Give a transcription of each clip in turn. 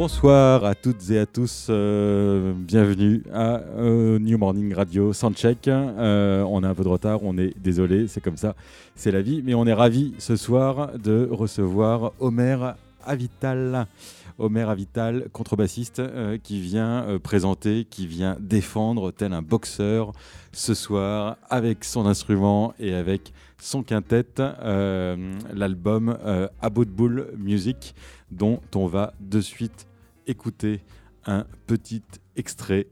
Bonsoir à toutes et à tous, euh, bienvenue à euh, New Morning Radio Soundcheck. Euh, on a un peu de retard, on est désolé, c'est comme ça, c'est la vie, mais on est ravi ce soir de recevoir Omer Avital. Omer Avital, contrebassiste, qui vient présenter, qui vient défendre tel un boxeur ce soir avec son instrument et avec son quintet, l'album Aboutboul Music, dont on va de suite écouter un petit extrait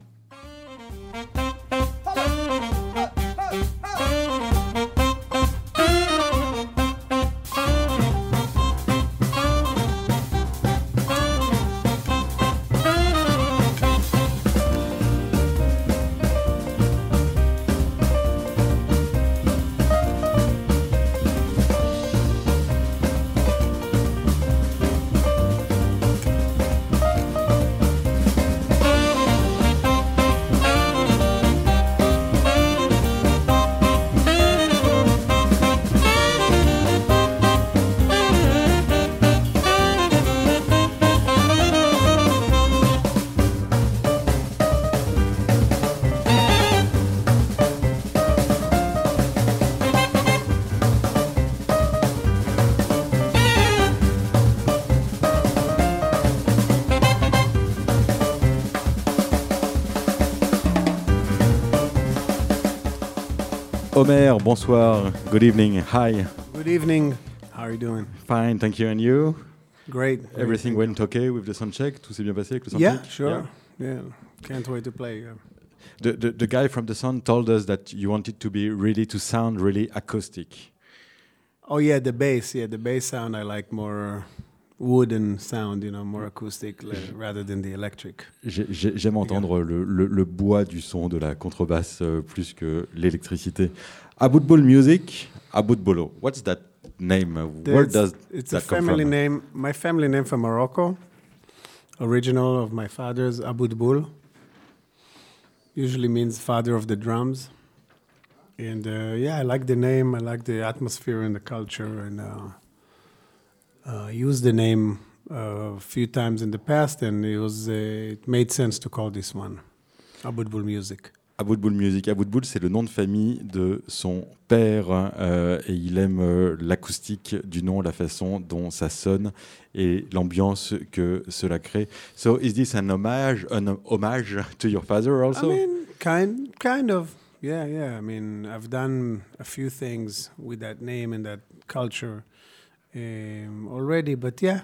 Omer, bonsoir. Good evening. Hi. Good evening. How are you doing? Fine, thank you. And you? Great. Everything went okay with the sound check? Tout s'est bien passé avec le sound yeah, Sure. Yeah, yeah. Can't wait to play. Yeah. The, the, the guy from the sound told us that you wanted to be really to sound really acoustic. Oh yeah, the bass. Yeah, the bass sound I like more wooden sound, you know, more acoustic rather than the electric. J'aime entendre le, le, le, bois du son de la contrebasse euh, plus que l'électricité. Aboutboul Music, Aboutbolo. What's that name? Where does it's that a family name. My family name from Morocco, original of my father's Aboutboul. Usually means father of the drums. And uh, yeah, I like the name. I like the atmosphere and the culture and. Uh, used the name uh, a few times in the past, and it was uh, it made sense to call this one Aboudboul Music. Aboudboul Music. Aboudboul, c'est le nom de famille de son père euh, et il aime euh, l'acoustique du nom, la façon dont ça sonne et l'ambiance que cela crée. So, is this an homage, an homage to your father also? I mean, kind, kind of. Yeah, yeah. I mean, I've done a few things with that name and that culture. Um, already, but yeah,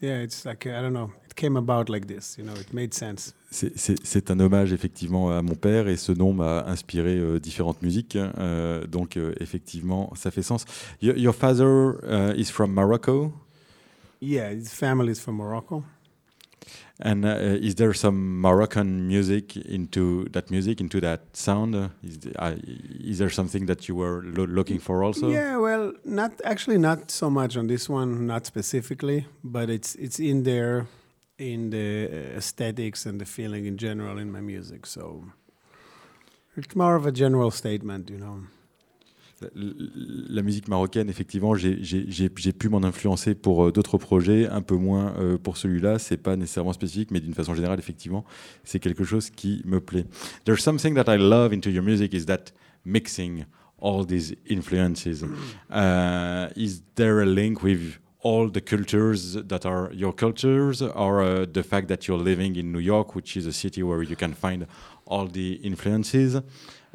yeah, it's like I don't know. It came about like this, you know. It made sense. C'est un hommage effectivement à mon père et ce nom m'a inspiré euh, différentes musiques. Euh, donc euh, effectivement, ça fait sens. Your, your father uh, is from Morocco? Yeah, his family is from Morocco. And uh, is there some Moroccan music into that music, into that sound? Uh, is, uh, is, there something that you were lo looking for also? Yeah, well, not actually not so much on this one, not specifically, but it's it's in there, in the aesthetics and the feeling in general in my music. So it's more of a general statement, you know. La musique marocaine, effectivement, j'ai pu m'en influencer pour euh, d'autres projets, un peu moins euh, pour celui-là. C'est pas nécessairement spécifique, mais d'une façon générale, effectivement, c'est quelque chose qui me plaît. There's something that I love into your music is that mixing all these influences. Uh, is there a link with all the cultures that are your cultures, or uh, the fact that you're living in New York, which is a city where you can find all the influences?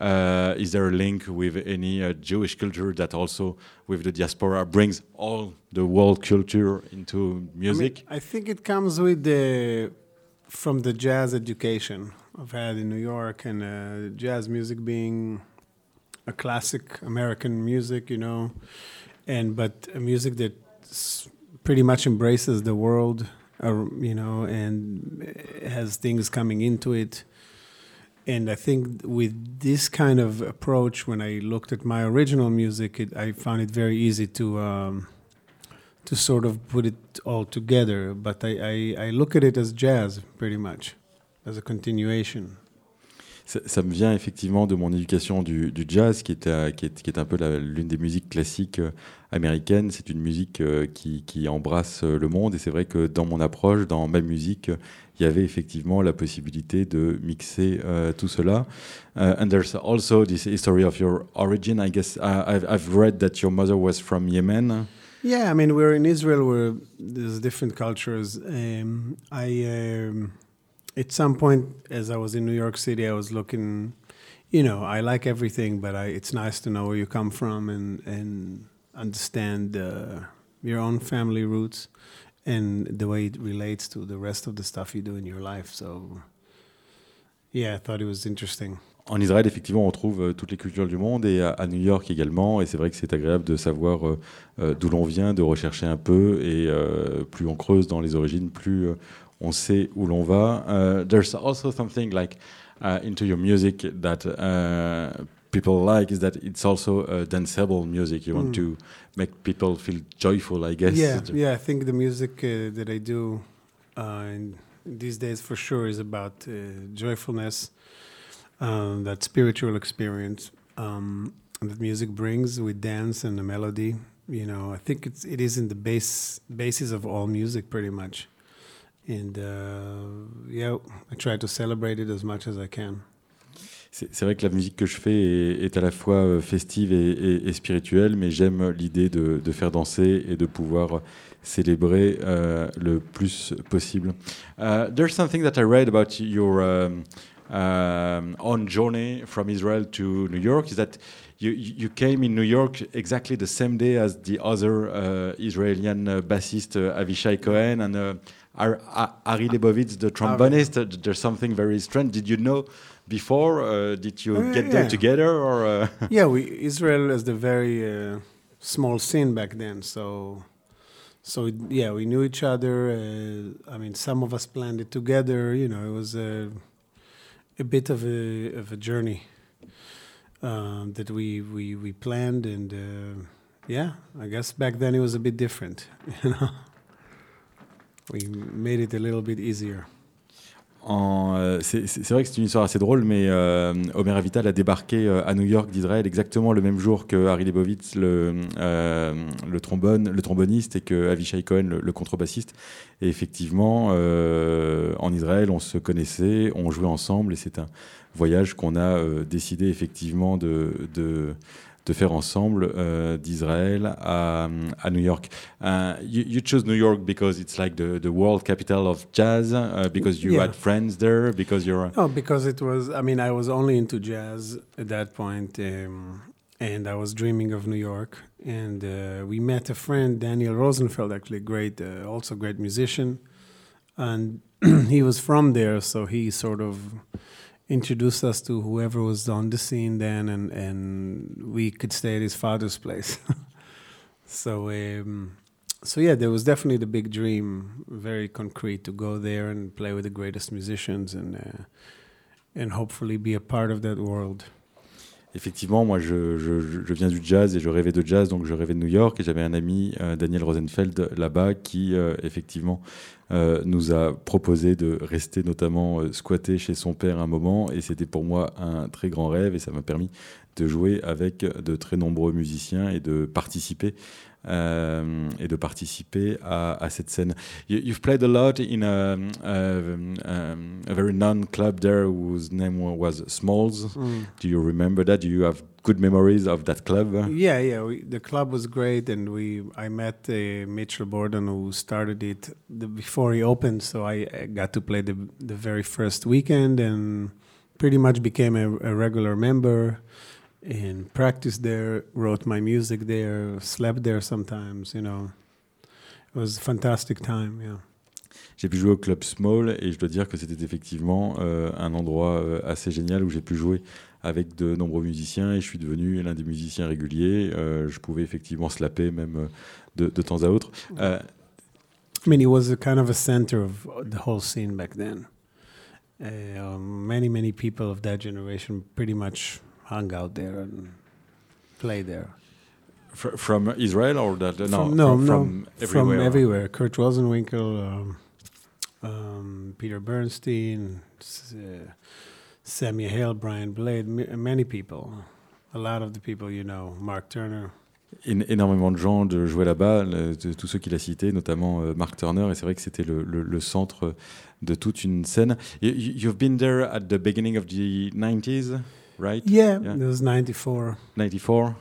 Uh, is there a link with any uh, Jewish culture that also, with the diaspora, brings all the world culture into music? I, mean, I think it comes with the from the jazz education I've had in New York, and uh, jazz music being a classic American music, you know, and but a music that pretty much embraces the world, uh, you know, and has things coming into it and I think with this kind of approach, when I looked at my original music, it, I found it very easy to um, to sort of put it all together. But I, I, I, look at it as jazz, pretty much, as a continuation. Ça, me vient effectivement de mon éducation du, jazz, qui est, qui est, qui est un peu l'une des musiques classiques euh, américaines. C'est une musique euh, qui, qui, embrasse euh, le monde. Et c'est vrai que dans mon approche, dans ma musique, il y avait effectivement la possibilité de mixer tout cela. Uh, and there's also this history of your origin. I guess I've, I've read that your mother was from Yemen. Yeah, I mean, we're in Israel where there's different cultures. Um, I. Um, at some point, as I was in New York City, I was looking. You know, I like everything, but I, it's nice to know where you come from and and understand uh, your own family roots and the way it relates to the rest of the stuff you do in your life. So, yeah, I thought it was interesting. En Israël, effectivement, on trouve euh, toutes les cultures du monde et à, New York également. Et c'est vrai que c'est agréable de savoir euh, euh, d'où l'on vient, de rechercher un peu. Et plus on creuse dans les origines, plus on sait où l'on va. Uh, there's also something like uh, into your music that uh, people like is that it's also danceable music. You mm. want to make people feel joyful, I guess. Yeah, yeah. I think the music uh, that I do uh, these days, for sure, is about uh, joyfulness, um, that spiritual experience um, that music brings with dance and the melody. You know, I think it's it is in the base basis of all music, pretty much. And uh, yeah, I try to celebrate it as much as I can. C'est vrai que la musique que je fais est, est à la fois euh, festive et, et, et spirituelle, mais j'aime l'idée de, de, faire danser et de pouvoir célébrer euh, le plus possible. Uh, there's something that I read about your um, um, own journey from Israel to New York is that you, you came in New York exactly the same day as the other uh, Israeli uh, bassist uh, Avishai Cohen and uh, Ari Lebovitz, the trombonist. There's something very strange. Did you know before? Uh, did you uh, get yeah. them together, or? Uh? Yeah, we Israel is the very uh, small scene back then, so so yeah, we knew each other. Uh, I mean, some of us planned it together. You know, it was a a bit of a of a journey um, that we we we planned, and uh, yeah, I guess back then it was a bit different. You know. We made it a little bit easier. Euh, c'est vrai que c'est une histoire assez drôle, mais euh, Omer Avital a débarqué euh, à New York d'Israël exactement le même jour que Harry Lebovitz, le, le, trombone, le tromboniste, et que Avishai Cohen, le, contrebassiste. Et effectivement, en Israël, on se connaissait, on jouait ensemble, et c'est un voyage qu'on a décidé effectivement de de faire ensemble euh, d'Israël à, à, New York. Uh, you, you, chose New York because it's like the, the world capital of jazz, uh, because you yeah. had friends there, because you're. Oh, because it was. I mean, I was only into jazz at that point, um, and I was dreaming of New York. And uh, we met a friend, Daniel Rosenfeld, actually great, uh, also great musician, and he was from there, so he sort of introduced us to whoever was on the scene then, and, and we could stay at his father's place. so, um, so yeah, there was definitely the big dream, very concrete, to go there and play with the greatest musicians and uh, and hopefully be a part of that world. Effectivement, moi je, je, je, viens du jazz et je rêvais de jazz, donc je rêvais de New York et j'avais un ami, euh, Daniel Rosenfeld, là-bas, qui euh, effectivement euh, nous a proposé de rester notamment euh, squatter chez son père un moment et c'était pour moi un très grand rêve et ça m'a permis de jouer avec de très nombreux musiciens et de participer euh, et de participer à, à cette scène. You, you've played a lot in a, a, a very known club there whose name was Smalls. Mm. Do you remember that? Do you have good memories of that club? Yeah, yeah. We, the club was great, and we I met uh, Mitchell Borden who started it the, before he opened, so I, I, got to play the the very first weekend and pretty much became a, a regular member and practiced there, wrote my music there, slept there sometimes, you know. It was a fantastic time, yeah. J'ai pu jouer au Club Small et je dois dire que c'était effectivement euh, un endroit euh, assez génial où j'ai pu jouer avec de nombreux musiciens et je suis devenu l'un des musiciens réguliers. Euh, je pouvais effectivement slapper même euh, de, de temps à autre. Uh, I mean, it was a kind of a center of the whole scene back then. Uh, many, many people of that generation pretty much hung out there and played there. Fr from Israel or that? No, from, no, from, no, from everywhere. From everywhere. Kurt Rosenwinkel, um, um, Peter Bernstein, uh, Sammy Hale, Brian Blade, many people, a lot of the people you know, Mark Turner. énormément de gens de jouer là-bas, tous ceux qu'il a cités, notamment euh, Mark Turner, et c'est vrai que c'était le, le, le, centre de toute une scène. You, you've been there at the beginning of the 90s, right? Yeah, yeah. it was 94. 94.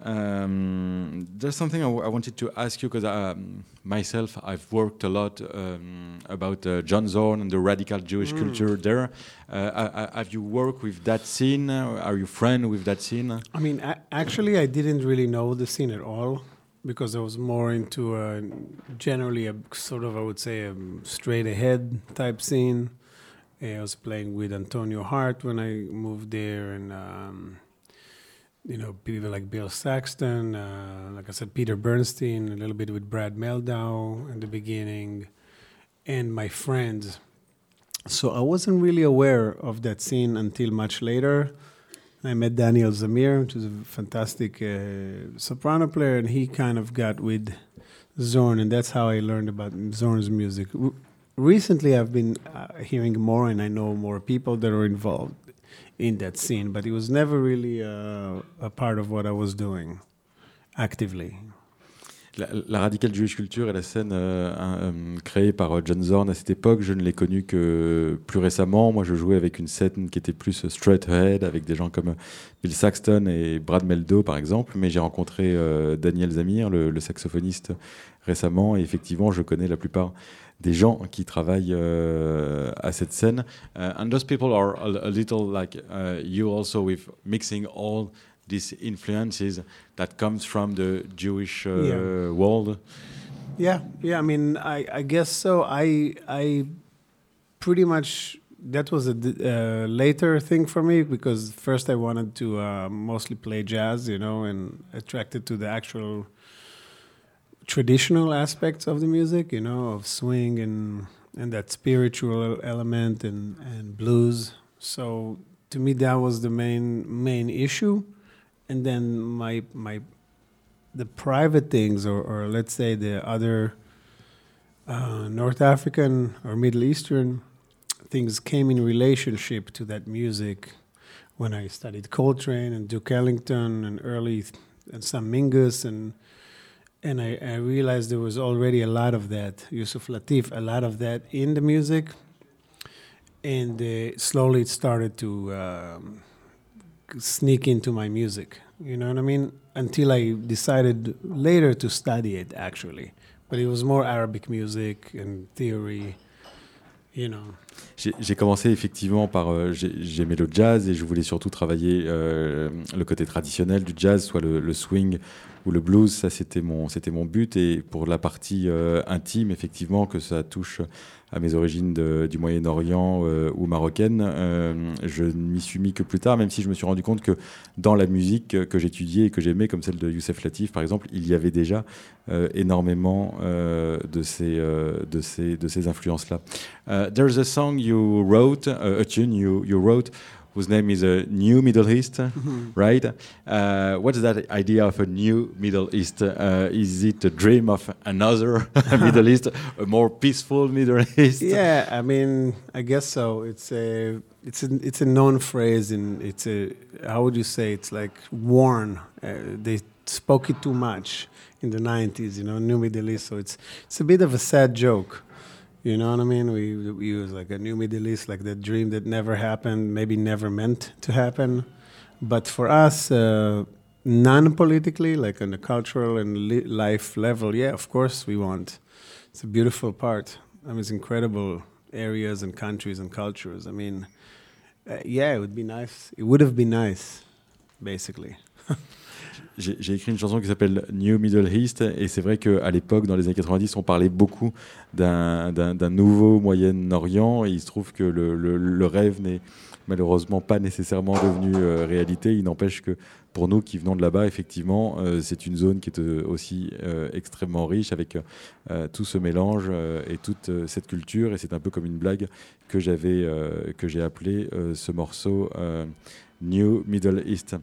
Um, there's something I, wanted to ask you because um, myself, I've worked a lot um, about uh, John Zorn and the radical Jewish mm. culture there. Uh, I, I, have you worked with that scene? Are you friend with that scene? I mean, actually, I didn't really know the scene at all because I was more into a, generally a sort of, I would say, a straight ahead type scene. I was playing with Antonio Hart when I moved there, and um, you know, people like Bill Saxton, uh, like I said, Peter Bernstein, a little bit with Brad Meldow in the beginning, and my friends. So I wasn't really aware of that scene until much later. I met Daniel Zamir, which is a fantastic uh, soprano player, and he kind of got with Zorn, and that's how I learned about Zorn's music. Recently, I've been uh, hearing more, and I know more people that are involved in that scene, but it was never really a, a part of what I was doing actively. La, la Radical Jewish Culture est la scène euh, euh, créée par euh, John Zorn à cette époque. Je ne l'ai connue que plus récemment. Moi, je jouais avec une scène qui était plus straight ahead, avec des gens comme Bill Saxton et Brad Meldo, par exemple. Mais j'ai rencontré Daniel Zamir, le, le, saxophoniste, récemment. Et effectivement, je connais la plupart des gens qui travaillent euh, à cette scène. Uh, and those people are a, a little like uh, you also with mixing all these influences that comes from the Jewish uh, yeah. world. Yeah, yeah. I mean, I, I guess so. I I pretty much that was a uh, later thing for me because first I wanted to uh, mostly play jazz, you know, and attracted to the actual traditional aspects of the music, you know, of swing and and that spiritual element and and blues. So to me, that was the main main issue, and then my my the private things, or or let's say the other uh, North African or Middle Eastern things came in relationship to that music when I studied Coltrane and Duke Ellington and early and some Mingus and and I, I, realized there was already a lot of that, Yusuf Latif, a lot of that in the music, and uh, slowly it started to um, sneak into my music. You know what I mean? Until I decided later to study it, actually. But it was more Arabic music and theory, you know. J'ai commencé effectivement par. Euh, J'aimais le jazz et je voulais surtout travailler euh, le côté traditionnel du jazz, soit le, le swing ou le blues, ça c'était mon, c'était mon but. Et pour la partie euh, intime, effectivement, que ça touche à mes origines du Moyen-Orient euh, ou marocaine, euh, je m'y suis mis que plus tard, même si je me suis rendu compte que dans la musique que j'étudiais et que j'aimais, comme celle de Youssef Latif par exemple, il y avait déjà énormément de ces, de ces, de ces influences-là. there's a song you wrote, a tune you wrote whose name is a New Middle East, mm-hmm. right? Uh, what is that idea of a new Middle East? Uh, is it a dream of another Middle East, a more peaceful Middle East? Yeah, I mean, I guess so. It's a it's a it's a known phrase, and it's a how would you say? It's like worn. Uh, they spoke it too much in the '90s, you know, New Middle East. So it's it's a bit of a sad joke. You know what I mean? We, we use like a new Middle East, like the dream that never happened, maybe never meant to happen. But for us, uh, non politically, like on the cultural and li- life level, yeah, of course we want. It's a beautiful part. I mean, it's incredible areas and countries and cultures. I mean, uh, yeah, it would be nice. It would have been nice, basically. j'ai écrit une chanson qui s'appelle New Middle East et c'est vrai qu'à l'époque, dans les années 90, on parlait beaucoup d'un nouveau Moyen-Orient et il se trouve que le, rêve n'est malheureusement pas nécessairement devenu euh, réalité. Il n'empêche que pour nous qui venons de là-bas, effectivement, euh, c'est une zone qui est euh, aussi extrêmement riche avec tout ce mélange et toute cette culture et c'est un peu comme une blague que j'avais que j'ai appelé ce morceau New Middle East.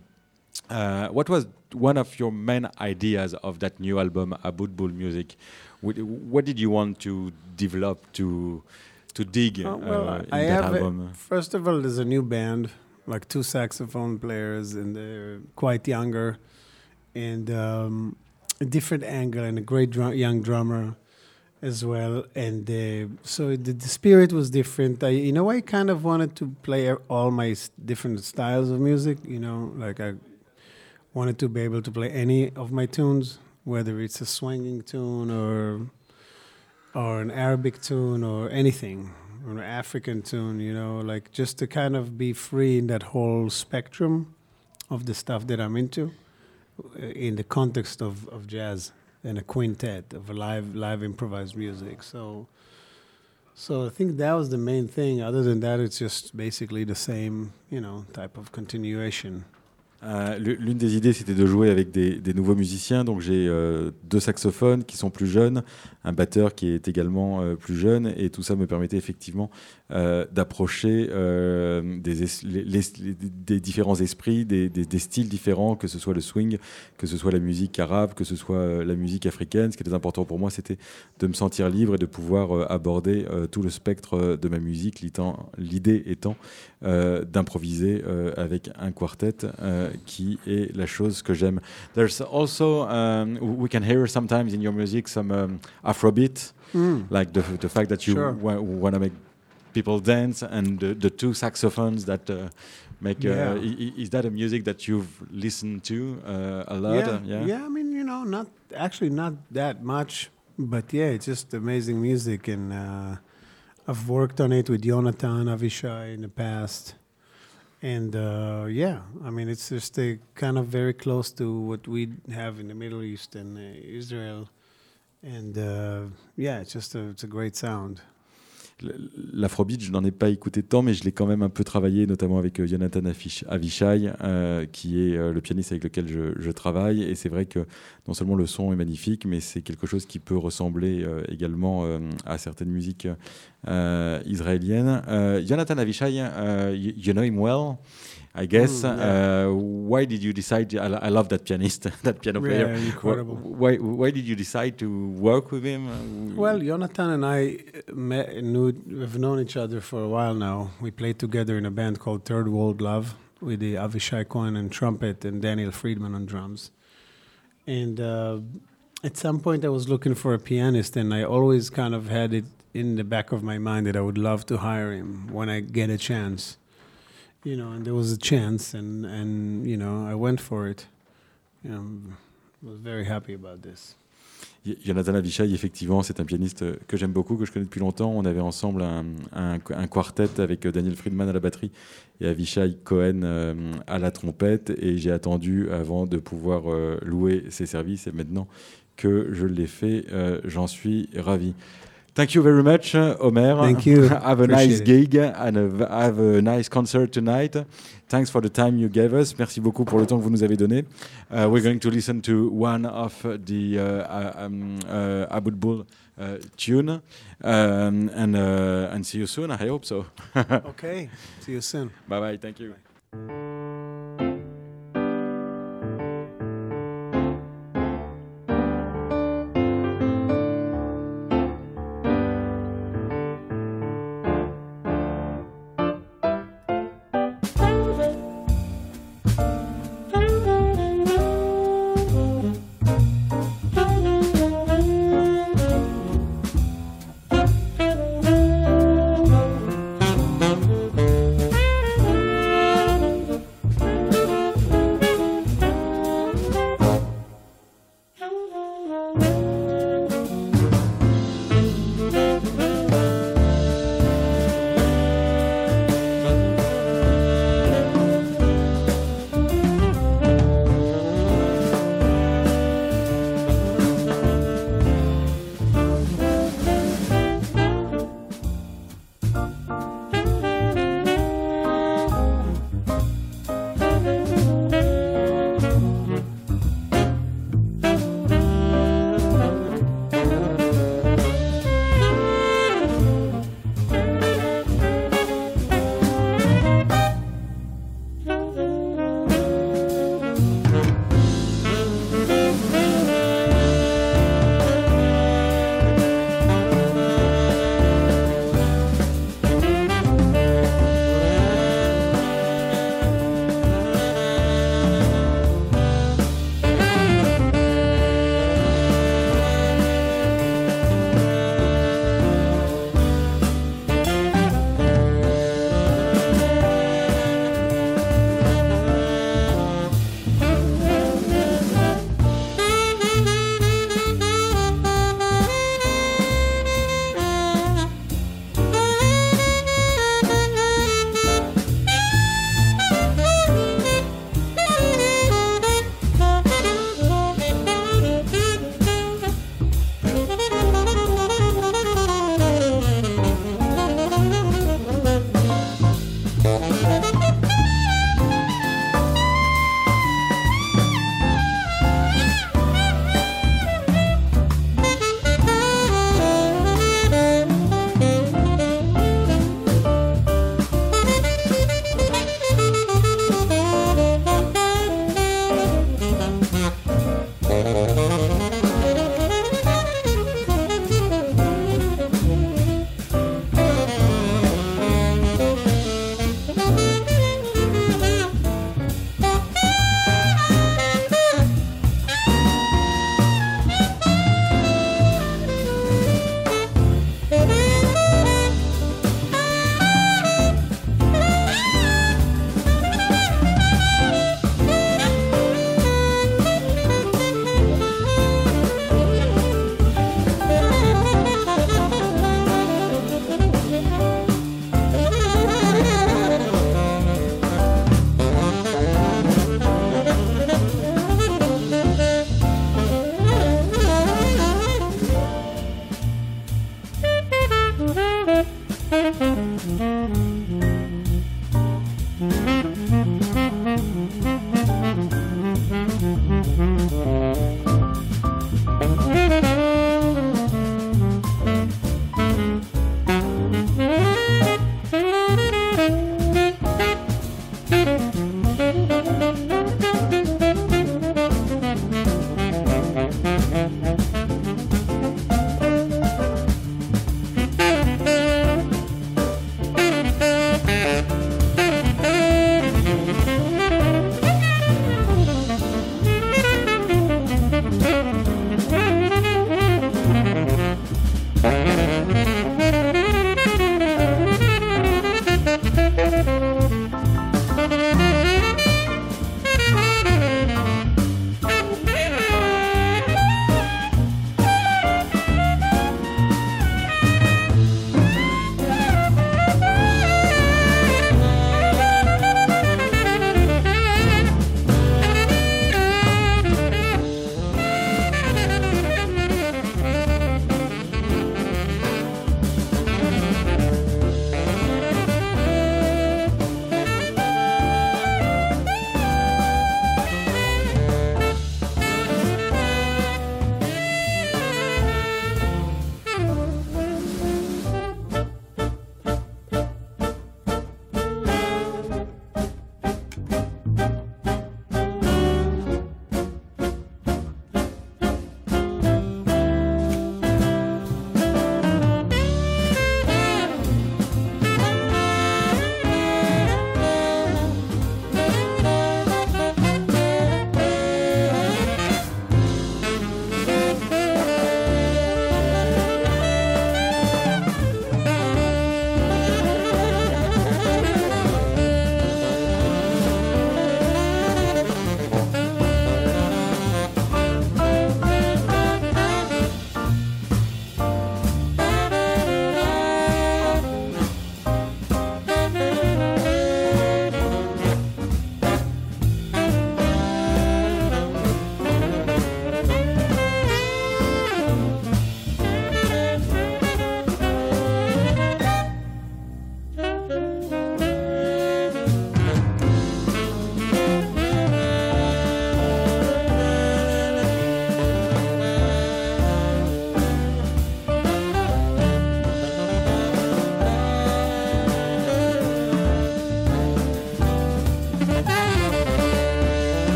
Uh, what was one of your main ideas of that new album, Abud Bull Music? What did you want to develop to to dig Oh, well, uh, in I that have a- album? First of all, there's a new band, like two saxophone players, and they're quite younger, and um, a different angle, and a great drum- young drummer as well. And uh, so the, the spirit was different. I, you know, I kind of wanted to play all my s- different styles of music. You know, like I wanted to be able to play any of my tunes, whether it's a swinging tune or or an Arabic tune or anything, or an African tune, you know, like just to kind of be free in that whole spectrum of the stuff that I'm into in the context of, of jazz and a quintet of live live improvised music. So so I think that was the main thing. Other than that it's just basically the same, you know, type of continuation. Euh, L'une des idées, c'était de jouer avec des, des nouveaux musiciens. Donc j'ai euh, deux saxophones qui sont plus jeunes, un batteur qui est également euh, plus jeune, et tout ça me permettait effectivement euh, d'approcher euh, des, es- les- les- les- des différents esprits, des, des- des styles différents, que ce soit le swing, que ce soit la musique arabe, que ce soit euh, la musique africaine. Ce qui était important pour moi, c'était de me sentir libre et de pouvoir aborder tout le spectre de ma musique, l'idée étant d'improviser avec un quartet qui est la chose que j'aime. There's also, um, we can hear sometimes in your music some um, Afrobeat, like the, the fact that you Sure. want to make people dance and the, the two saxophones that uh, make, uh, Yeah. i- is that a music that you've listened to uh, a lot? yeah, Uh, yeah. I mean, you know, not actually not that much, but yeah, it's just amazing music, and uh, I've worked on it with Jonathan Avishai in the past, and uh, yeah, I mean, it's just a kind of very close to what we have in the Middle East and uh, Israel, and uh, yeah, it's just a, it's a great sound. L'afrobeat, je n'en ai pas écouté tant, mais je l'ai quand même un peu travaillé, notamment avec euh, Jonathan Avishai, euh, qui est euh, le pianiste avec lequel je, travaille. Et c'est vrai que non seulement le son est magnifique, mais c'est quelque chose qui peut ressembler également à certaines musiques israéliennes. Jonathan Avishai, you know him well, I guess. Mm, yeah. Uh, why did you decide? I, I love that pianist, that piano player. Yeah, incredible. Why, why did you decide to work with him? Well, Jonathan and I uh, met, knew, we've known each other for a while now. We played together in a band called Third World Love with the Avishai Cohen on trumpet and Daniel Friedman on drums. And uh, at some point, I was looking for a pianist, and I always kind of had it in the back of my mind that I would love to hire him when I get a chance. You know, and there was a chance, and, and you know, I went for it. You know, was very happy about this. Y- Jonathan Avishai, effectivement, c'est un pianiste euh, que j'aime beaucoup, que je connais depuis longtemps. On avait ensemble un, un- un quartet avec euh, Daniel Friedman à la batterie et Avishai Cohen euh, à la trompette. Et j'ai attendu avant de pouvoir louer ses services. Et maintenant que je l'ai fait, j'en suis ravi. Thank you very much, Omer. Thank you. have a nice gig and a, have a nice concert tonight. Thanks for the time you gave us. Merci beaucoup pour le temps que vous nous avez donné. Uh, we're going to listen to one of the uh, uh, um, uh, Abud Bull uh, tune um, and, uh, and see you soon. I hope so. Okay, see you soon. bye bye. Thank you.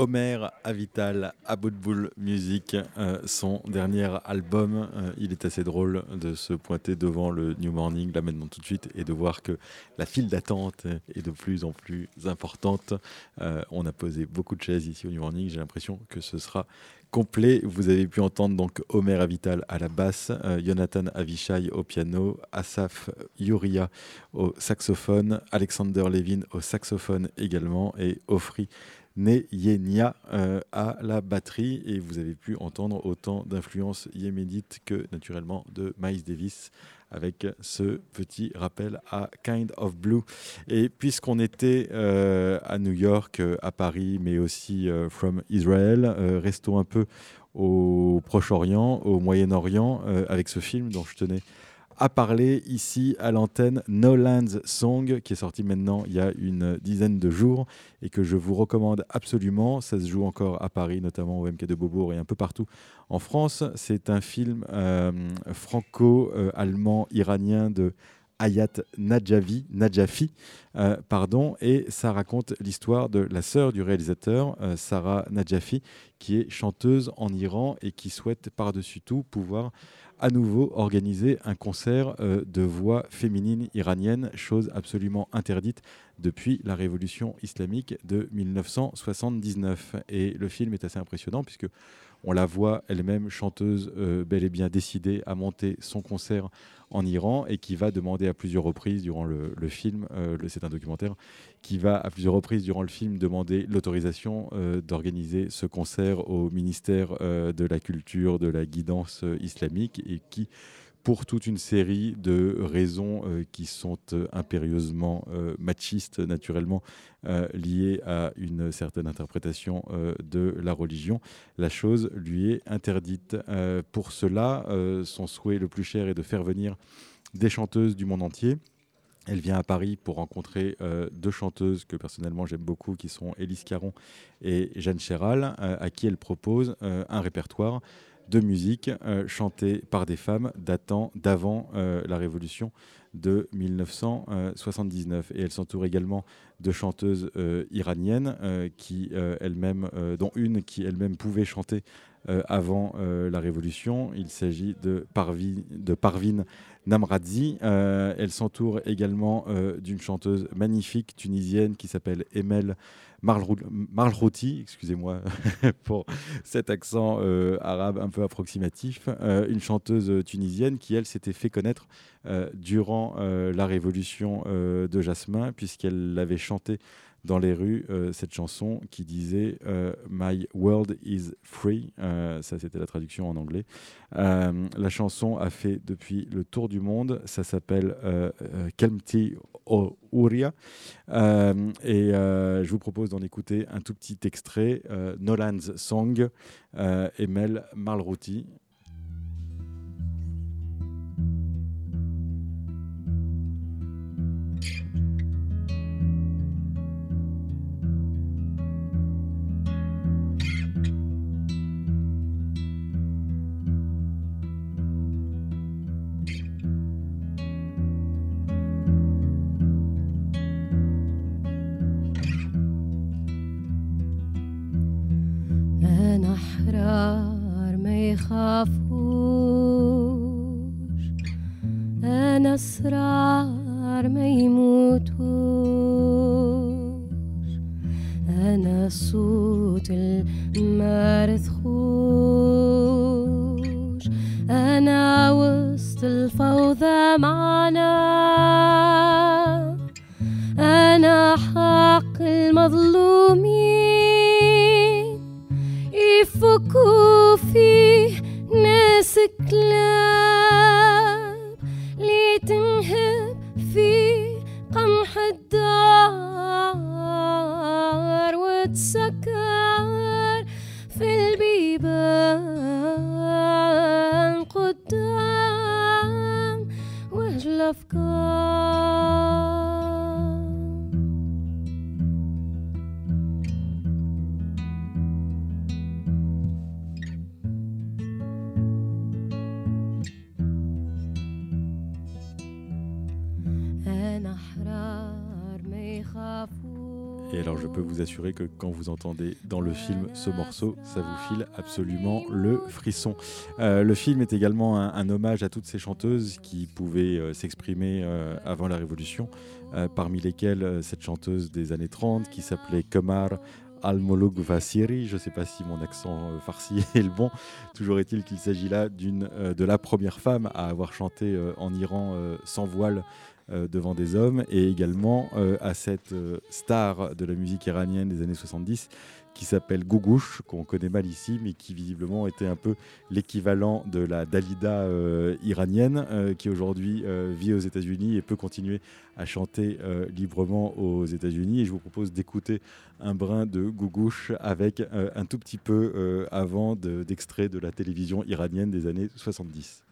Homer Avital, Aboutboul Music, euh, son dernier album. Euh, il est assez drôle de se pointer devant le New Morning là maintenant tout de suite et de voir que la file d'attente est de plus en plus importante. Euh, on a posé beaucoup de chaises ici au New Morning. J'ai l'impression que ce sera complet. Vous avez pu entendre donc Homer Avital à la basse, Jonathan Avishai au piano, Asaf Yuria au saxophone, Alexander Levin au saxophone également et Ofri Neyenia euh, à la batterie. Et vous avez pu entendre autant d'influences yéménites que naturellement de Miles Davis avec ce petit rappel à Kind of Blue. Et puisqu'on était euh, à New York, euh, à Paris, mais aussi from Israel, restons un peu au Proche-Orient, au Moyen-Orient, avec ce film dont je tenais à parler ici à l'antenne No Lands Song qui est sorti maintenant il y a une dizaine de jours et que je vous recommande absolument. Ça se joue encore à Paris, notamment au MK de Beaubourg et un peu partout en France. C'est un film euh, franco-allemand-iranien de Ayat Najavi, Najafi, euh, pardon, et ça raconte l'histoire de la sœur du réalisateur, euh, Sarah Najafi, qui est chanteuse en Iran et qui souhaite par-dessus tout pouvoir à nouveau organiser un concert euh, de voix féminines iraniennes, chose absolument interdite depuis la révolution islamique de 1979. Et le film est assez impressionnant puisque on la voit elle-même chanteuse euh, bel et bien décidée à monter son concert en Iran et qui va demander à plusieurs reprises durant le, film, euh, c'est un documentaire, qui va à plusieurs reprises durant le film demander l'autorisation euh, d'organiser ce concert au ministère de la Culture, de la Guidance islamique et qui pour toute une série de raisons euh, qui sont euh, impérieusement euh, machistes, naturellement, liées à une certaine interprétation de la religion. La chose lui est interdite. pour cela, son souhait le plus cher est de faire venir des chanteuses du monde entier. Elle vient à Paris pour rencontrer deux chanteuses que personnellement j'aime beaucoup, qui sont Élise Caron et Jeanne Chéral, à qui elle propose un répertoire de musique euh, chantée par des femmes datant d'avant euh, la Révolution de 1979. Et elle s'entoure également de chanteuses euh, iraniennes, qui elles-mêmes, dont une qui elle-même pouvait chanter avant la Révolution. Il s'agit de, de Parvin Namradzi. elle s'entoure également d'une chanteuse magnifique tunisienne qui s'appelle Emel Marlrouti, excusez-moi pour cet accent euh, arabe un peu approximatif, euh, une chanteuse tunisienne qui, elle, s'était fait connaître euh, durant la révolution de Jasmin, puisqu'elle l'avait chanté dans les rues euh, cette chanson qui disait euh, My World is Free. Euh, ça, c'était la traduction en anglais. la chanson a fait depuis le tour du monde. Ça s'appelle Kelmti Ouria. et je vous propose d'en écouter un tout petit extrait. Nolan's Song, Emel Malrouti. Sra. assurer que quand vous entendez dans le film ce morceau, ça vous file absolument le frisson. Euh, le film est également un, un, hommage à toutes ces chanteuses qui pouvaient euh, s'exprimer euh, avant la Révolution, parmi lesquelles cette chanteuse des années 30 qui s'appelait Kamar Al-Molouk Vasiri, je ne sais pas si mon accent farsi est le bon, toujours est-il qu'il s'agit là d'une, euh, de la première femme à avoir chanté euh, en Iran euh, sans voile devant des hommes, et également euh, à cette euh, star de la musique iranienne des années 70 qui s'appelle Gougouche, qu'on connaît mal ici, mais qui visiblement était un peu l'équivalent de la Dalida euh, iranienne, euh, qui aujourd'hui euh, vit aux États-Unis et peut continuer à chanter euh, librement aux États-Unis. Et je vous propose d'écouter un brin de Gougouche avec euh, un tout petit peu euh, avant de- d'extrait de la télévision iranienne des années 70.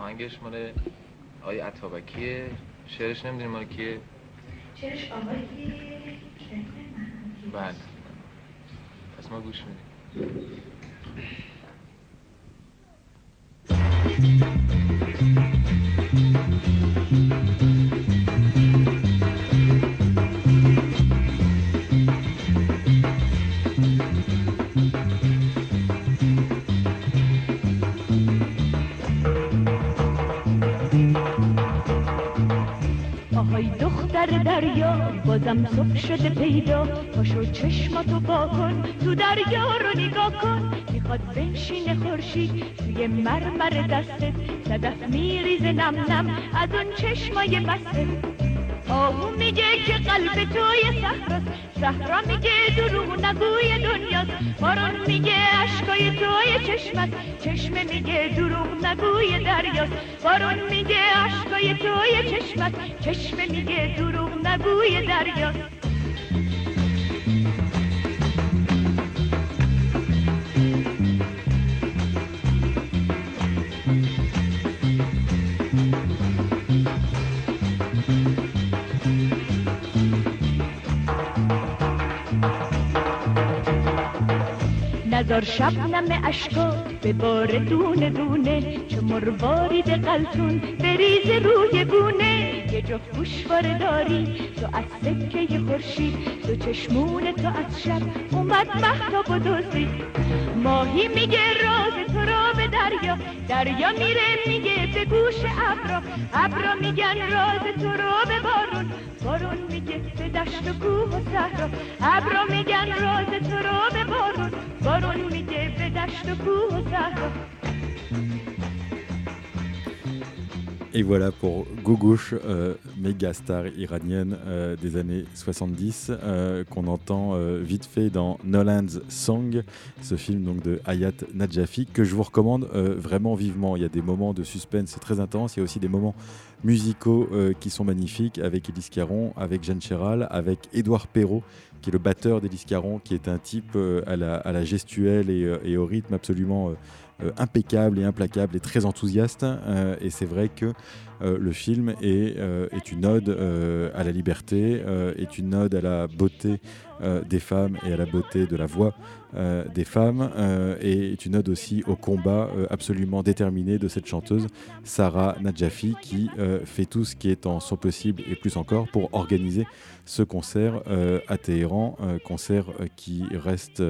آهنگش مال آقای عطابکیه. شعرش نمی‌دونی مال کیه؟ چرش آقای بله. پس ما گوش میدیم. آهای دختر دریا بازم صبح شده پیدا. پاشو چشماتو با کن تو دریا رو نگاه کن. می‌خواد بنشینه خورشید توی مرمر دستت. صدف میریزه نم نم از اون چشمای بسته. آهو میگه که قلب توی صحراست صحرا میگه دروغ نگوی دنیاست. بارون میگه اشکای توی چشمت. چشمه میگه دروغ نگوی دریاست. بارون میگه اشکای توی چشمت. چشمه میگه دروغ نگوی دریاست. نزار شبنم اشکا به بار دونه دونه چه مروارید قلتون بریز روی گونه. یه جفت گوشواره داری تو از سکه خورشید تو چشمون تو از شب. اومد محتاب و دوزی ماهی میگه راز تو را به دریا دریا میره میگه به گوش ابرا ابرا میگن راز تو را به بارون. بارون میگه به دشت و کوه و صحرا. ابرا میگن راز تو را به بارون. بارون میگه به دشت و کوه و صحرا. Et voilà pour Gougouche, euh, méga star iranienne euh, des années 70, euh, qu'on entend euh, vite fait dans Nolan's Song, ce film donc de Hayat Nadjafi, que je vous recommande vraiment vivement. Il y a des moments de suspense très intenses, il y a aussi des moments musicaux qui sont magnifiques, avec Élise Caron, avec Jeanne Chéral, avec Édouard Perrault, qui est le batteur d'Élise Caron, qui est un type à, la, gestuelle et au rythme absolument... euh, impeccable et implacable et très enthousiaste. Euh, et c'est vrai que euh, le film est, une ode à la liberté, est une ode à la beauté des femmes et à la beauté de la voix euh, des femmes, euh, et une ode aussi au combat euh, absolument déterminé de cette chanteuse Sarah Nadjafi qui fait tout ce qui est en son possible et plus encore pour organiser ce concert à Téhéran, concert qui reste,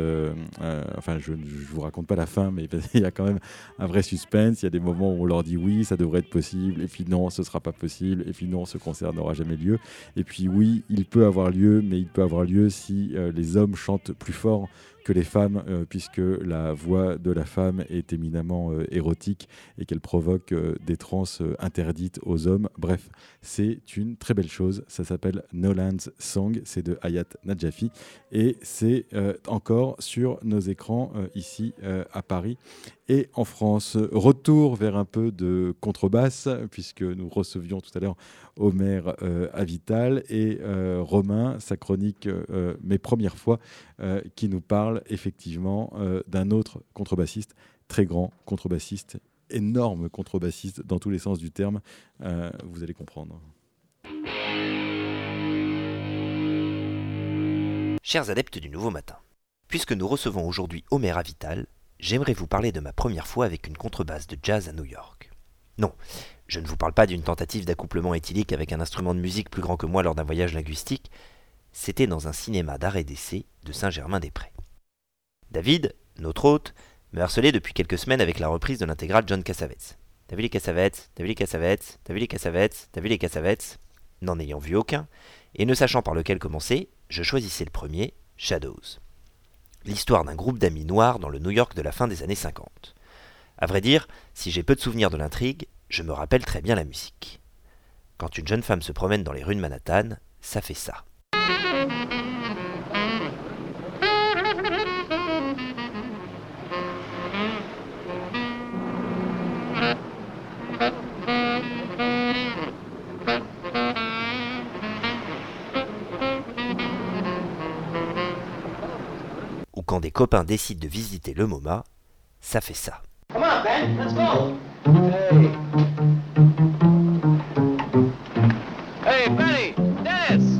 enfin je ne vous raconte pas la fin, mais il y a quand même un vrai suspense, il y a des moments où on leur dit oui, ça devrait être possible, et puis non, ce sera pas possible, et puis non, ce concert n'aura jamais lieu, et puis oui, il peut avoir lieu, mais il peut avoir lieu si les hommes chantent plus fort que les femmes, euh, puisque la voix de la femme est éminemment euh, érotique et qu'elle provoque euh, des transes interdites aux hommes. Bref, c'est une très belle chose. Ça s'appelle Nolan's Song, c'est de Hayat Nadjafi et c'est euh, encore sur nos écrans euh, ici euh, à Paris et en France. Retour vers un peu de contrebasse, puisque nous recevions tout à l'heure Omer euh, Avital et Romain, sa chronique Mes premières fois, qui nous parle effectivement d'un autre contrebassiste, très grand contrebassiste, énorme contrebassiste dans tous les sens du terme. Euh, vous allez comprendre. Chers adeptes du Nouveau Matin, puisque nous recevons aujourd'hui Omer Avital, j'aimerais vous parler de ma première fois avec une contrebasse de jazz à New York. Non, Je ne vous parle pas d'une tentative d'accouplement éthylique avec un instrument de musique plus grand que moi lors d'un voyage linguistique. C'était dans un cinéma d'arrêt d'essai de Saint-Germain-des-Prés. David, notre hôte, me harcelait depuis quelques semaines avec la reprise de l'intégrale John Cassavetes. T'as vu les Cassavetes? T'as vu les Cassavetes? T'as vu les Cassavetes? T'as vu les Cassavetes? N'en ayant vu aucun, et ne sachant par lequel commencer, je choisissais le premier, Shadows. L'histoire d'un groupe d'amis noirs dans le New York de la fin des années 50. À vrai dire, si j'ai peu de souvenirs de l'intrigue, je me rappelle très bien la musique. Quand une jeune femme se promène dans les rues de Manhattan, ça fait ça. Quand des copains décident de visiter le MoMA, ça fait ça. Come on, Ben, let's go. Hey. Hey, Benny, Dennis.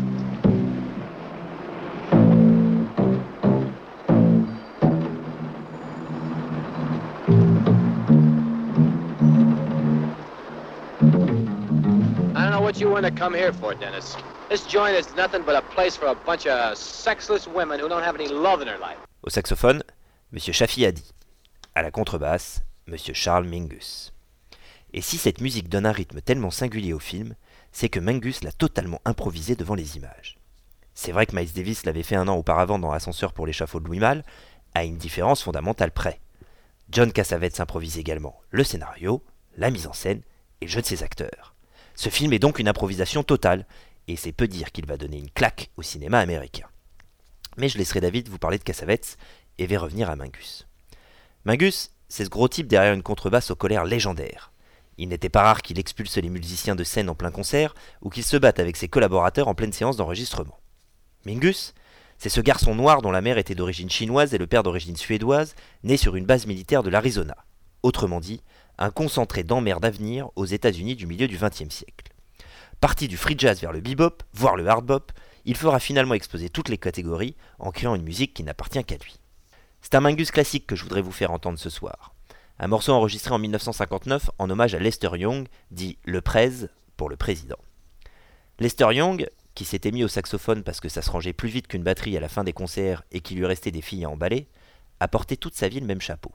I don't know what you want to come here for, Dennis. This joint is nothing but a place for a bunch of sexless women who don't have any love in their life. Au saxophone, Monsieur Shafi Hadi. À la contrebasse, Monsieur Charles Mingus. Et si cette musique donne un rythme tellement singulier au film, c'est que Mingus l'a totalement improvisé devant les images. C'est vrai que Miles Davis l'avait fait un an auparavant dans Ascenseur pour l'échafaud de Louis Malle, à une différence fondamentale près. John Cassavetes s'improvise également le scénario, la mise en scène et le jeu de ses acteurs. Ce film est donc une improvisation totale, et c'est peu dire qu'il va donner une claque au cinéma américain. Mais je laisserai David vous parler de Cassavetes et vais revenir à Mingus. Mingus, c'est ce gros type derrière une contrebasse aux colères légendaires. Il n'était pas rare qu'il expulse les musiciens de scène en plein concert ou qu'il se batte avec ses collaborateurs en pleine séance d'enregistrement. Mingus, c'est ce garçon noir dont la mère était d'origine chinoise et le père d'origine suédoise, né sur une base militaire de l'Arizona. Autrement dit, un concentré d'emmerde d'avenir aux États-Unis du milieu du XXe siècle. Parti du free jazz vers le bebop, voire le hard bop, il fera finalement exploser toutes les catégories en créant une musique qui n'appartient qu'à lui. C'est un Mingus classique que je voudrais vous faire entendre ce soir. Un morceau enregistré en 1959 en hommage à Lester Young, dit Le Prez pour le président. Lester Young, qui s'était mis au saxophone parce que ça se rangeait plus vite qu'une batterie à la fin des concerts et qu'il lui restait des filles à emballer, a porté toute sa vie le même chapeau.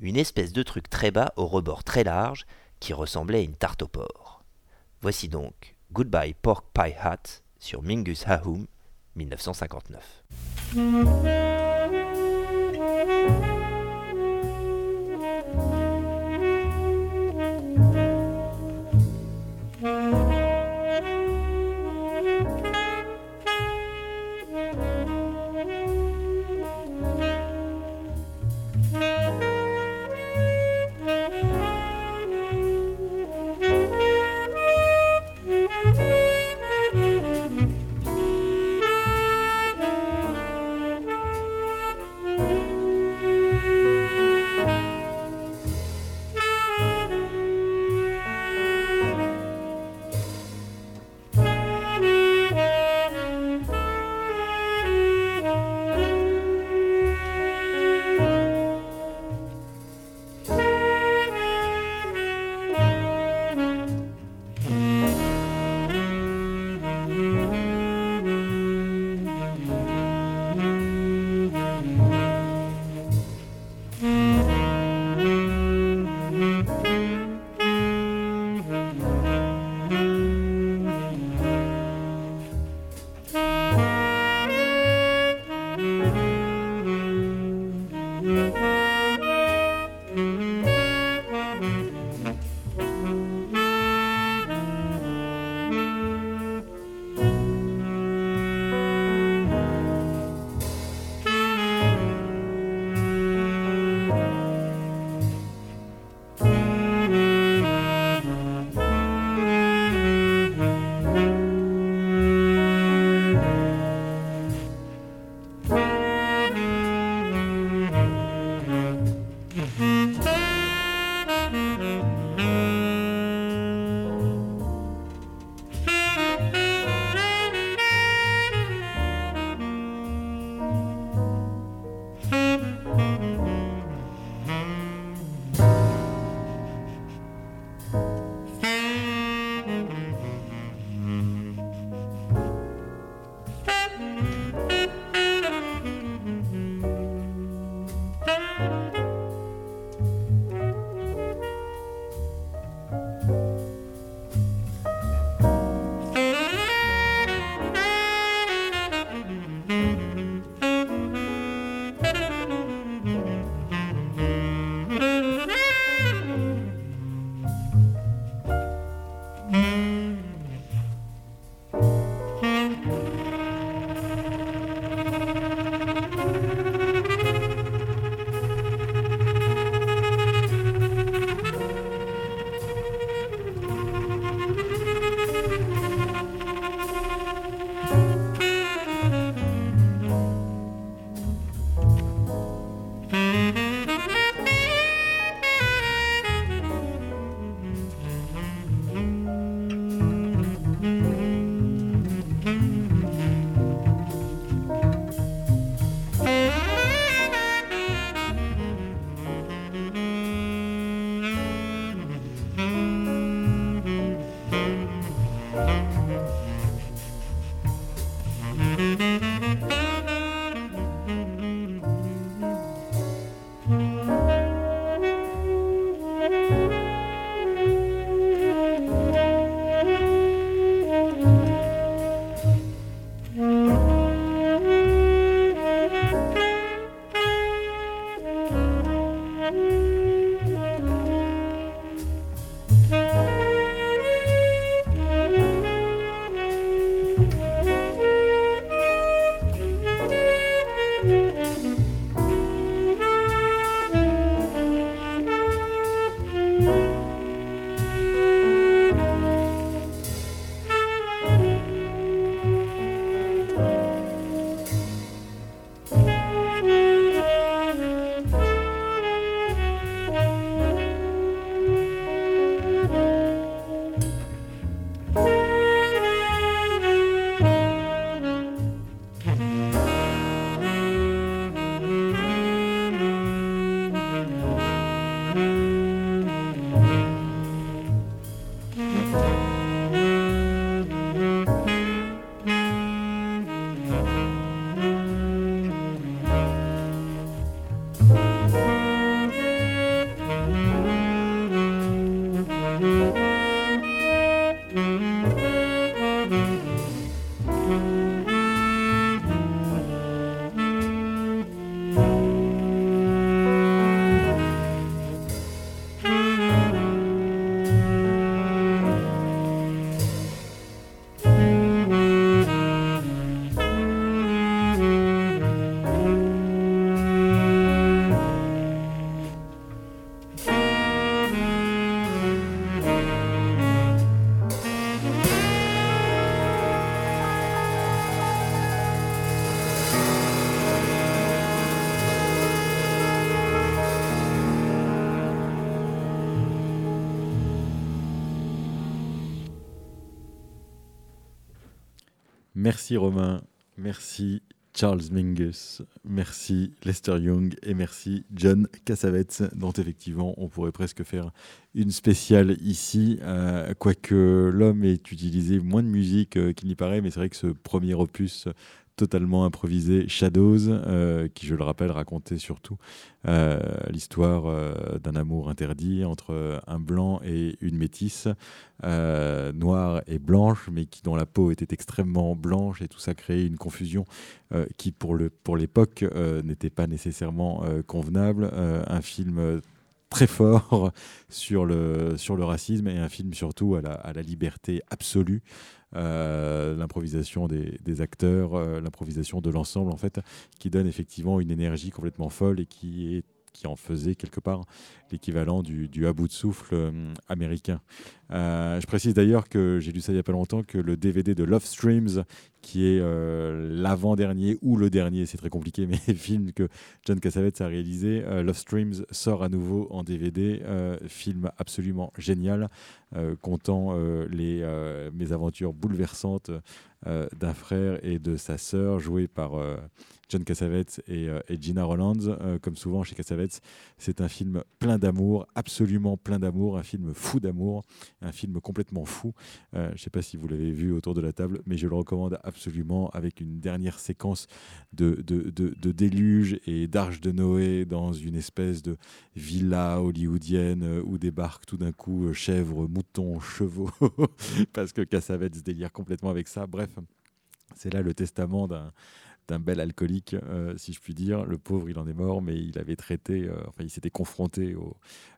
Une espèce de truc très bas au rebord très large qui ressemblait à une tarte au porc. Voici donc Goodbye Pork Pie Hat sur Mingus Hahum 1959. Merci Romain, merci Charles Mingus, merci Lester Young. Et merci John Cassavetes, dont effectivement on pourrait presque faire une spéciale ici, euh, quoique l'homme ait utilisé moins de musique euh, qu'il n'y paraît, mais c'est vrai que ce premier opus totalement improvisé, Shadows, euh, qui je le rappelle racontait surtout euh, l'histoire euh, d'un amour interdit entre un blanc et une métisse, noire et blanche, mais qui dont la peau était extrêmement blanche et tout ça créait une confusion qui pour pour l'époque euh, n'était pas nécessairement convenable. Un film très fort sur le, sur le racisme et un film surtout à la, à la liberté absolue, euh, l'improvisation des, acteurs, euh, l'improvisation de l'ensemble en fait, qui donne effectivement une énergie complètement folle et qui en faisait quelque part l'équivalent du, du à bout de souffle euh, américain. Euh, je précise d'ailleurs que j'ai lu ça il n'y a pas longtemps que le DVD de Love Streams, qui est euh, l'avant-dernier ou le dernier, c'est très compliqué, mais film que John Cassavetes a réalisé, Love Streams sort à nouveau en DVD, film absolument génial, euh, les euh, mésaventures bouleversantes d'un frère et de sa sœur, joués par John Cassavetes et, Gina Rollins. Comme souvent chez Cassavetes, c'est un film plein d'amour, absolument plein d'amour, un film fou d'amour, un film complètement fou. Euh, je ne sais pas si vous l'avez vu autour de la table, mais je le recommande absolument avec une dernière séquence de, déluge et d'arche de Noé dans une espèce de villa hollywoodienne où débarquent tout d'un coup chèvres, moutons, chevaux, parce que Cassavetes délire complètement avec ça. Bref, c'est là le testament d'un d'un bel alcoolique, euh, si je puis dire. Le pauvre, il en est mort, mais il avait traité, euh, enfin, il s'était confronté au,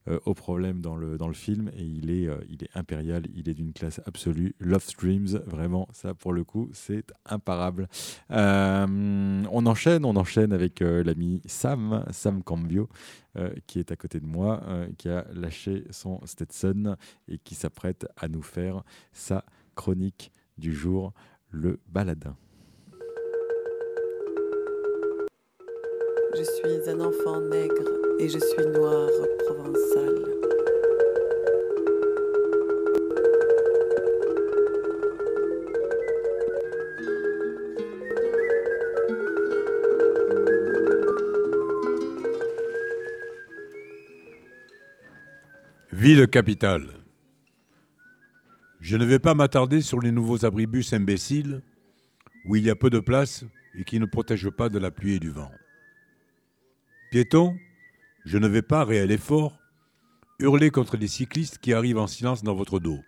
euh, au problème dans le, dans le film et il est, euh, il est impérial, il est d'une classe absolue. Love Streams, vraiment, ça pour le coup, c'est imparable. On enchaîne, on enchaîne avec l'ami Sam, Sam Cambio, qui est à côté de moi, qui a lâché son Stetson et qui s'apprête à nous faire sa chronique du jour, le baladin. Je suis un enfant nègre et je suis noir provençal. Ville capitale. Je ne vais pas m'attarder sur les nouveaux abribus imbéciles où il y a peu de place et qui ne protègent pas de la pluie et du vent. Piétons, je ne vais pas, réel effort, hurler contre les cyclistes qui arrivent en silence dans votre dos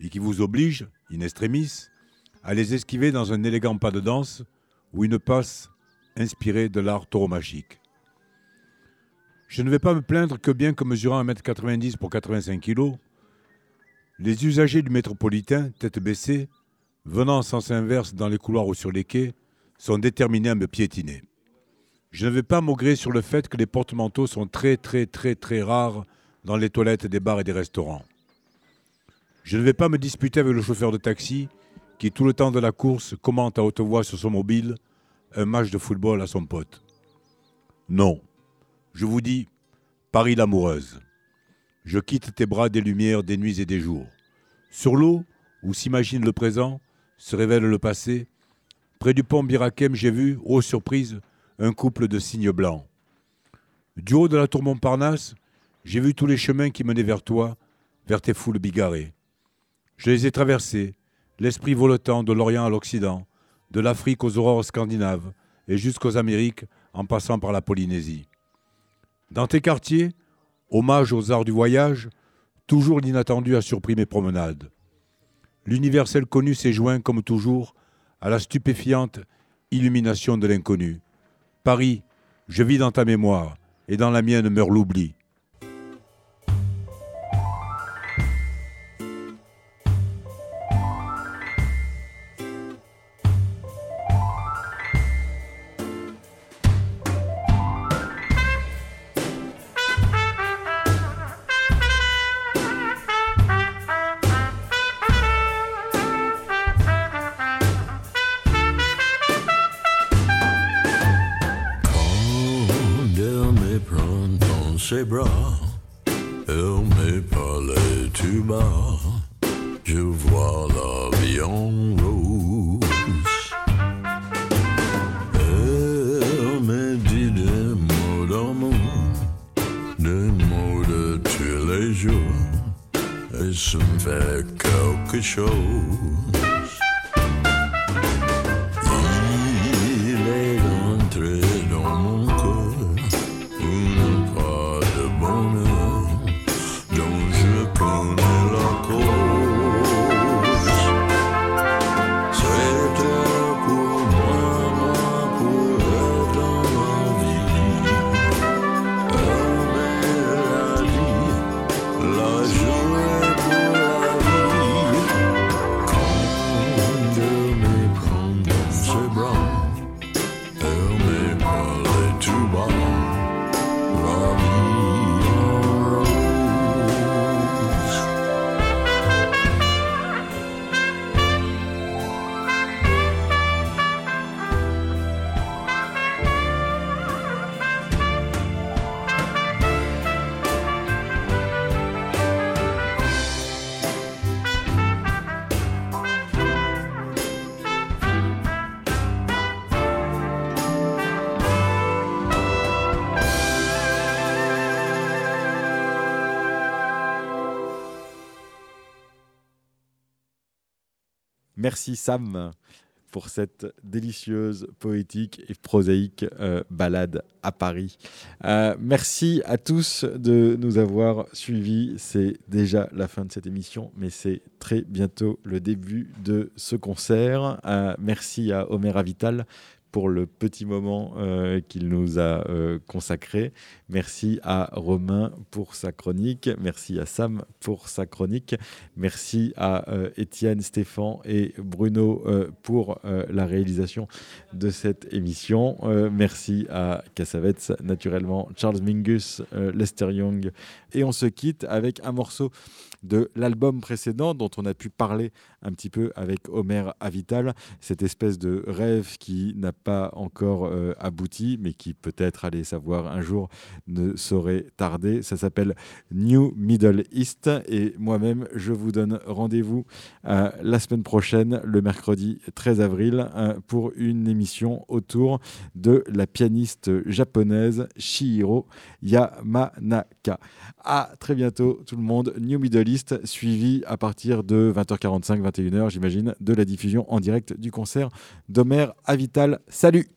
et qui vous obligent, in extremis, à les esquiver dans un élégant pas de danse ou une passe inspirée de l'art tauromachique. Je ne vais pas me plaindre que bien que mesurant 1m90 pour 85 kg, les usagers du métropolitain, tête baissée, venant en sens inverse dans les couloirs ou sur les quais, sont déterminés à me piétiner. Je ne vais pas maugrer sur le fait que les porte-manteaux sont très très très très rares dans les toilettes des bars et des restaurants. Je ne vais pas me disputer avec le chauffeur de taxi qui, tout le temps de la course, commente à haute voix sur son mobile un match de football à son pote. Non, je vous dis, Paris l'amoureuse. Je quitte tes bras des lumières, des nuits et des jours. Sur l'eau, où s'imagine le présent, se révèle le passé, près du pont Birakem, j'ai vu, ô surprise, un couple de cygnes blancs. Du haut de la tour Montparnasse, j'ai vu tous les chemins qui menaient vers toi, vers tes foules bigarrées. Je les ai traversés, l'esprit voletant de l'Orient à l'Occident, de l'Afrique aux aurores scandinaves et jusqu'aux Amériques en passant par la Polynésie. Dans tes quartiers, hommage aux arts du voyage, toujours l'inattendu a surpris mes promenades. L'universel connu s'est joint, comme toujours, à la stupéfiante illumination de l'inconnu. Paris, je vis dans ta mémoire, et dans la mienne meurt l'oubli. Merci Sam pour cette délicieuse, poétique et prosaïque euh, balade à Paris. Euh, merci à tous de nous avoir suivis. C'est déjà la fin de cette émission, mais c'est très bientôt le début de ce concert. Euh, merci à Omer Avital pour le petit moment euh, qu'il nous a euh, consacré. Merci à Romain pour sa chronique. Merci à Sam pour sa chronique. Merci à euh, Étienne, Stéphane et Bruno pour la réalisation de cette émission. Merci à Cassavetes, naturellement, Charles Mingus, Lester Young. Et on se quitte avec un morceau de l'album précédent dont on a pu parler un petit peu avec Omer Avital, cette espèce de rêve qui n'a pas encore euh, abouti, mais qui peut-être, allez savoir, un jour ne saurait tarder. Ça s'appelle New Middle East et moi-même, je vous donne rendez-vous euh, la semaine prochaine, le mercredi 13 avril, euh, pour une émission autour de la pianiste japonaise Shihiro Yamanaka. À très bientôt tout le monde. New Middle East suivi à partir de 20h45, 21h j'imagine, de la diffusion en direct du concert d'Omer Avital. Salut